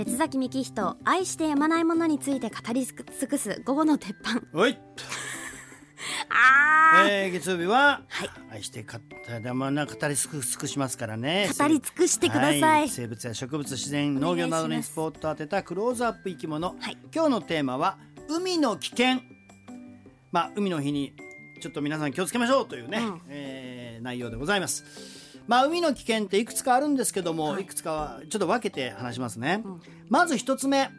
鉄崎幹人愛してやまないものについて語り尽くす午後の鉄板。はい。あえー、月曜日は、はい。愛してかたまな語り尽く尽くしますからね。語り尽くしてください。は生物や植物自然農業などにスポットを当てたクローズアップ生き物、はい。今日のテーマは海の危険。まあ海の日にちょっと皆さん気をつけましょうというね、うん。えー内容でございますまあ海の危険っていくつかあるんですけども、はい。い、くつかはちょっと分けて話しますね、うん。まず一つ目。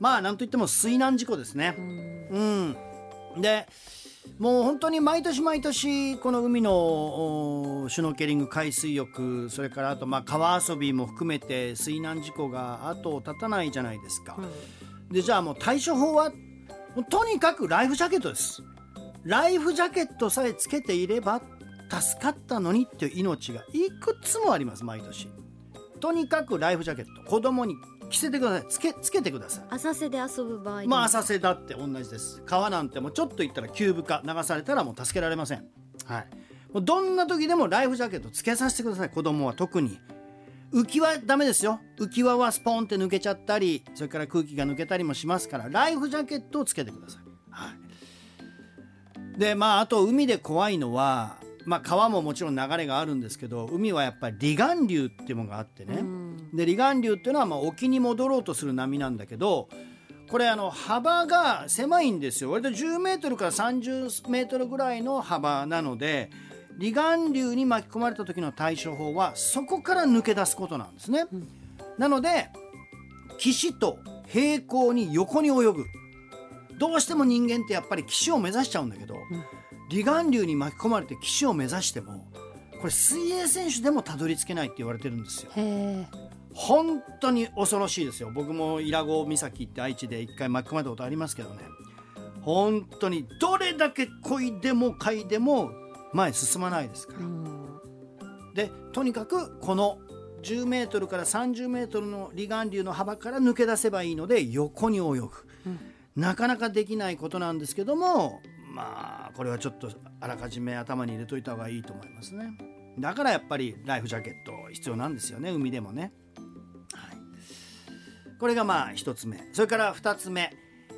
まあなんといっても水難事故ですね、うん。うん、でもう本当に毎年毎年この海のおシュノーケリング海水浴それからあとまあ川遊びも含めて水難事故が後を絶たないじゃないですか。でじゃあもう対処法はとにかくライフジャケットです。ライフジャケットさえつけていれば助かったのにっていう命がいくつもあります毎年。とにかくライフジャケット子供に着せてください。つけつけてください。浅瀬で遊ぶ場合まあ浅瀬だって同じです。川なんてもうちょっと行ったら急部化流されたらもう助けられません。はい。もうどんな時でもライフジャケットつけさせてください。子供は特に。浮き輪ダメですよ。浮き輪はスポンって抜けちゃったりそれから空気が抜けたりもしますからライフジャケットをつけてください。はい。でまああと海で怖いのはまあ川ももちろん流れがあるんですけど海はやっぱり離岸流っていうものがあってね、うん。で離岸流っていうのはまあ沖に戻ろうとする波なんだけどこれあの幅が狭いんですよ。割と10メートルから30メートルぐらいの幅なので離岸流に巻き込まれた時の対処法はそこから抜け出すことなんですね。うん。なので岸と平行に横に泳ぐ。どうしても人間ってやっぱり岸を目指しちゃうんだけど、離岸流に巻き込まれて岸を目指してもこれ水泳選手でもたどり着けないって言われてるんですよ。本当に恐ろしいですよ。僕も伊良湖岬って愛知で一回巻き込まれたことありますけどね。本当にどれだけ漕いでも嗅いでも前に進まないですから。うん。でとにかくこの10メートルから30メートルの離岸流の幅から抜け出せばいいので横に泳ぐ、うん。なかなかできないことなんですけどもまあこれはちょっとあらかじめ頭に入れといた方がいいと思いますね。だからやっぱりライフジャケット必要なんですよね。海でもね、はい、これがまあ一つ目。それから二つ目、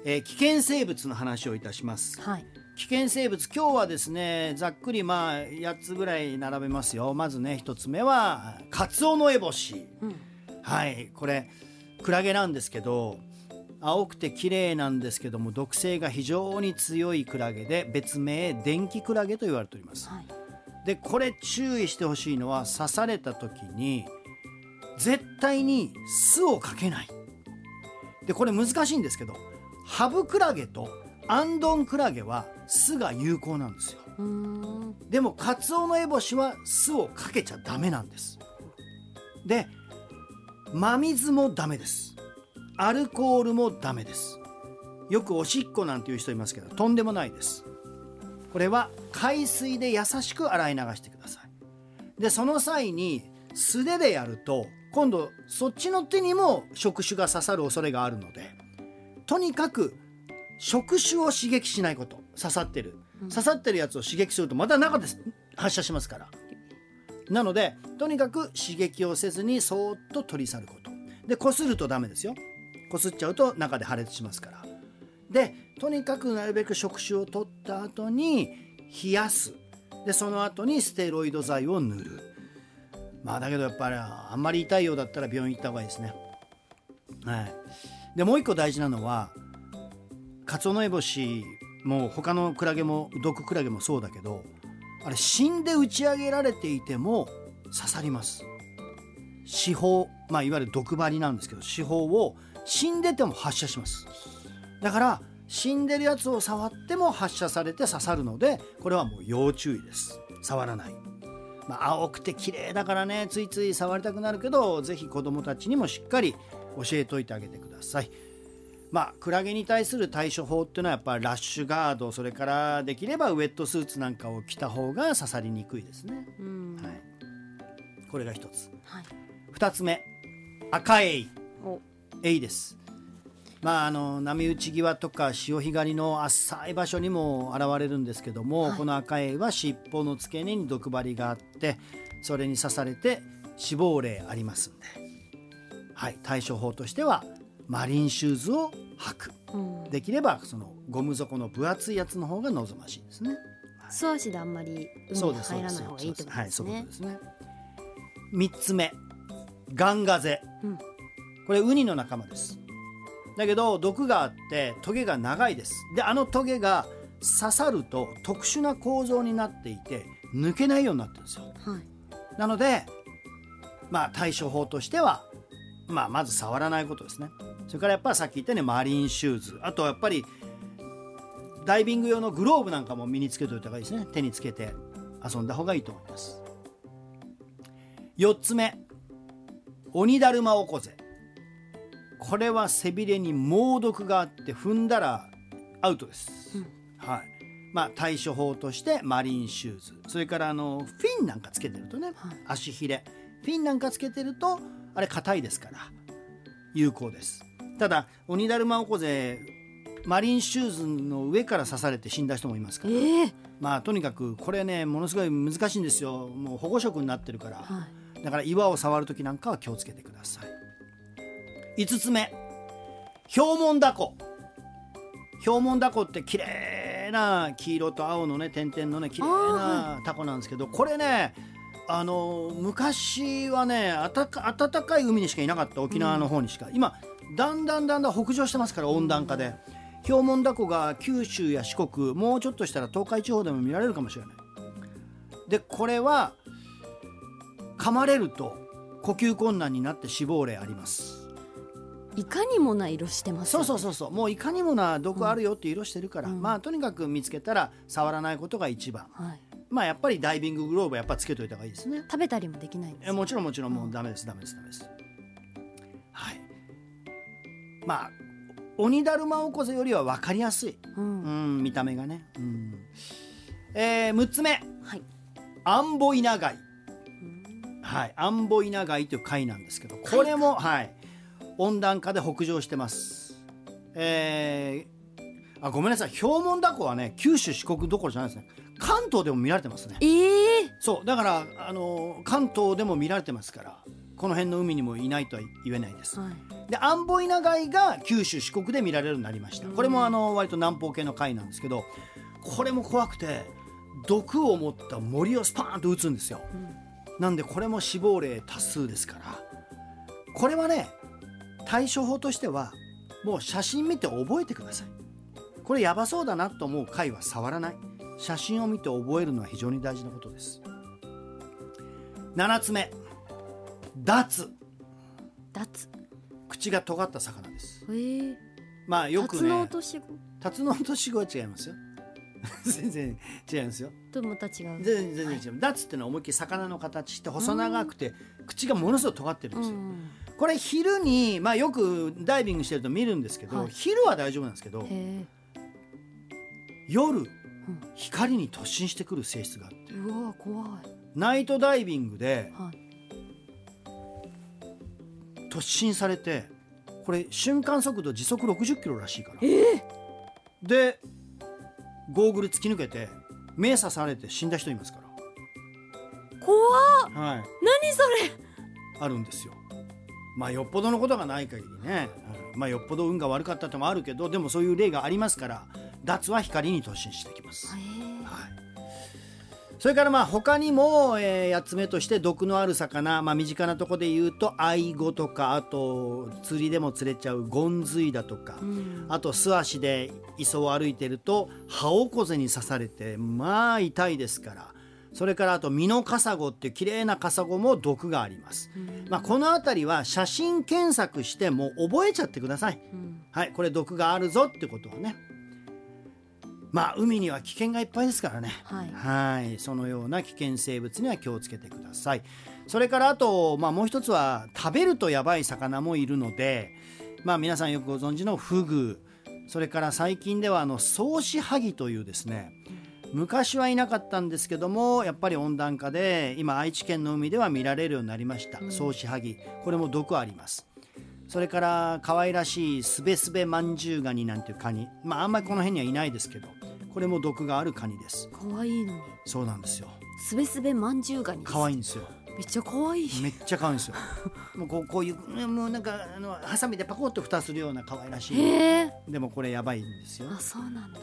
えー危険生物の話をいたします。はい。危険生物今日はですねざっくりまあ8つぐらい並べますよ。まずね1つ目はカツオノエボシ。うん。はい。これクラゲなんですけど青くて綺麗なんですけども毒性が非常に強いクラゲで別名電気クラゲと言われております。はい。でこれ注意してほしいのは刺された時に絶対に巣をかけない。でこれ難しいんですけどハブクラゲとアンドンクラゲは巣が有効なんですよ。でもカツオノエボシは巣をかけちゃダメなんです。で真水もダメですアルコールもダメです。よくおしっこなんていう人いますけどとんでもないです。これは海水で優しく洗い流してください。でその際に素手でやると今度そっちの手にも触手が刺さる恐れがあるのでとにかく触手を刺激しないこと刺さってる。うん。刺さってるやつを刺激するとまた中で発射しますから。なのでとにかく刺激をせずにそーっと取り去ること。でこするとダメですよこすっちゃうと中で破裂しますから。でとにかくなるべく触手を取った後に冷やす。でその後にステロイド剤を塗る。まあだけどやっぱりあんまり痛いようだったら病院行った方がいいですね。はい。でもう一個大事なのはカツオノエボシも他のクラゲも毒クラゲもそうだけどあれ死んで打ち上げられていても刺さります。死砲まあいわゆる毒針なんですけど死砲を死んでても発射します。だから死んでるやつを触っても発射されて刺さるのでこれはもう要注意です。触らない。まあ、青くて綺麗だからねついつい触りたくなるけどぜひ子どもたちにもしっかり教えといてあげてください。まあ、クラゲに対する対処法っていうのはやっぱりラッシュガードそれからできればウェットスーツなんかを着た方が刺さりにくいですね。うん。はい、これが一つ。はい。二つ目。赤エイおエイです。まあ、あの波打ち際とか潮干狩りの浅い場所にも現れるんですけども、はい。この赤エイは尻尾の付け根に毒針があってそれに刺されて死亡例あります。んではい、対処法としてはマリンシューズを履く。うん。できればそのゴム底の分厚いやつの方が望ましいですね。素足であんまり海に入らない方がいいってことはい、ですそうですね。三つ目、ガンガゼ。うんこれウニの仲間です。だけど毒があってトゲが長いです。であのトゲが刺さると特殊な構造になっていて抜けないようになってるんですよ。はいなのでまあ対処法としては、まあ、まず触らないことですね。それからやっぱりさっき言ったようにマリンシューズあとはやっぱりダイビング用のグローブなんかも身につけておいた方がいいですね手につけて遊んだ方がいいと思います4つ目鬼だるまおこぜこれは背びれに猛毒があって踏んだらアウトです、はい。まあ対処法としてマリンシューズ。それからあのフィンなんかつけてるとね、はい。足ひれフィンなんかつけてるとあれ硬いですから有効です。ただ鬼だるまおこぜマリンシューズの上から刺されて死んだ人もいますから。ええ。まあとにかくこれねものすごい難しいんですよ。もう保護色になってるから、はい。だから岩を触る時なんかは気をつけてください5つ目。ヒョウモンダコヒョウモンダコって綺麗な黄色と青のね点々のね綺麗なタコなんですけどこれねあの昔はね暖かい海にしかいなかった。沖縄の方にしか、今だんだんだんだん北上してますから温暖化で、ヒョウモンダコが九州や四国もうちょっとしたら東海地方でも見られるかもしれない。でこれは噛まれると呼吸困難になって死亡例ありますいかにもな色してますそうそうそうそう。もういかにもな毒あるよって色してるから、うん。まあとにかく見つけたら触らないことが一番。はい。まあやっぱりダイビンググローブはやっぱつけといた方がいいですね。食べたりもできないんですえもちろんもちろんもうダメですダメですダメです。はい。まあ鬼だるまおこぜよりは分かりやすい、ううんん、見た目がね、うん。えー、6つ目。はい。アンボイナガイはい、アンボイナガイという貝なんですけどこれも、はい、温暖化で北上してます。えーあごめんなさい。ヒョウモンダコはね九州四国どころじゃないですね。関東でも見られてますね。ええそうだからあの関東でも見られてますからこの辺の海にもいないとは言えないです。はい。でアンボイナガイが九州四国で見られるようになりました。これもあの割と南方系の貝なんですけどこれも怖くて毒を持った森をスパーンと撃つんですよ。なんでこれも死亡例多数ですからこれはね対処法としてはもう写真見て覚えてください。これやばそうだなと思う貝は触らない。写真を見て覚えるのは非常に大事なことです。7つ目。ダツ脱。口が尖った魚です。ええ。まあよくタツノオねトシゴタツノオトシゴは違いますよ 全然違いますよ。とまた違う全然全然違う、ダツっていうのは思いっきり魚の形して細長くて口がものすごい尖ってるんですよ、うんこれ昼にまあよくダイビングしてると見るんですけど、はい。昼は大丈夫なんですけど夜光に突進してくる性質があって。うわ怖い。ナイトダイビングではい。突進されてこれ瞬間速度時速60キロらしいから。でゴーグル突き抜けて目刺されて死んだ人いますか怖っ。らはい。何それ。あるんですよ。まあよっぽどのことがない限りね、うんまあよっぽど運が悪かったってもあるけどでもそういう例がありますからダツは光に突進してきます、へえ。はい、それからまあ他にも、え8つ目として毒のある魚、まあ、身近なところで言うとアイゴとかあと釣りでも釣れちゃうゴンズイだとか、うん。あと素足で磯を歩いてるとハオコゼに刺されてまあ痛いですから。それからあとミノカサゴっていう綺麗なカサゴも毒があります、まあ、この辺りは写真検索してもう覚えちゃってください。うん。はいこれ毒があるぞってことはねまあ海には危険がいっぱいですからね。はい。はい。そのような危険生物には気をつけてください。それからあと、まあ、もう一つは食べるとやばい魚もいるのでまあ皆さんよくご存知のフグ。それから最近ではあのソウシハギというですね昔はいなかったんですけどもやっぱり温暖化で今愛知県の海では見られるようになりました、ソウシハギ。これも毒あります。それから可愛らしいスベスベマンジュウガニなんていうカニ。まああんまりこの辺にはいないですけどこれも毒があるカニです。可愛いのに。そうなんですよ。すべすべまんじゅうガニ可愛いんですよ。めっちゃ可愛い。めっちゃ可愛いんですよ。もうこうこういうねもうなんかあのハサミでパコッと蓋するような可愛らしい。でもこれやばいんですよ。あそうなんだ。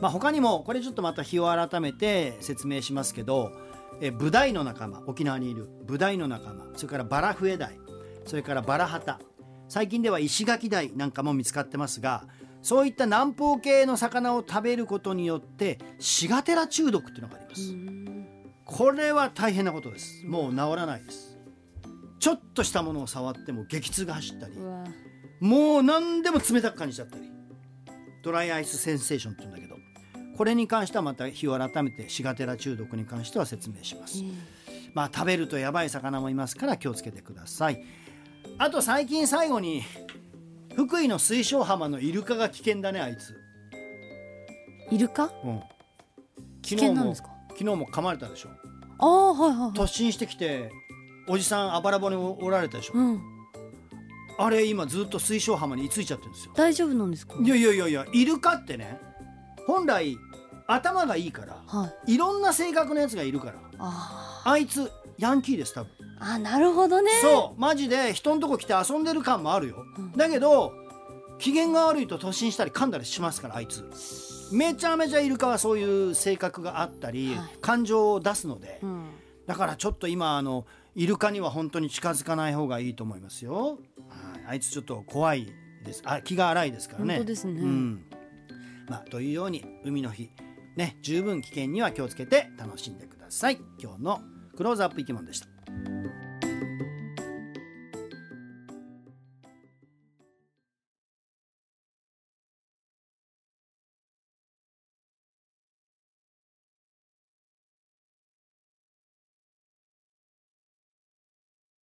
まあ他にもこれちょっとまた日を改めて説明しますけどえブダイの仲間沖縄にいるブダイの仲間それからバラフエダイそれからバラハタ最近では石垣ダイなんかも見つかってますがそういった南方系の魚を食べることによってシガテラ中毒っていうのがあります、これは大変なことです。もう治らないです。ちょっとしたものを触っても激痛が走ったりもう何でも冷たく感じちゃったり。ドライアイスセンセーションって言うんだけどこれに関してはまた日を改めてシガテラ中毒に関しては説明します、まあ食べるとやばい魚もいますから気をつけてください。あと最近最後に福井の水晶浜のイルカが危険だねあいつ、イルカ？うん、危険なんですか？昨日も噛まれたでしょ。ああはいはいはい。突進してきておじさんあばら骨におられたでしょ、うん。あれ今ずっと水晶浜に居ついちゃってるんですよ。大丈夫なんですか？いやいやいやいやイルカってね本来頭がいいからはい。いろんな性格のやつがいるからああいつヤンキーです多分。ーあなるほどね。そう。マジで人のとこ来て遊んでる感もあるよ、うん。だけど機嫌が悪いと突進したり噛んだりしますからあいつ。めちゃめちゃイルカはそういう性格があったり、はい。感情を出すので、うん。だからちょっと今あのイルカには本当に近づかない方がいいと思いますよ、はい、あいつちょっと怖いです。あ気が荒いですからね。本当ですね。うん。まあ、というように海の日。ね十分危険には気をつけて楽しんでください。今日のクローズアップ生き物でした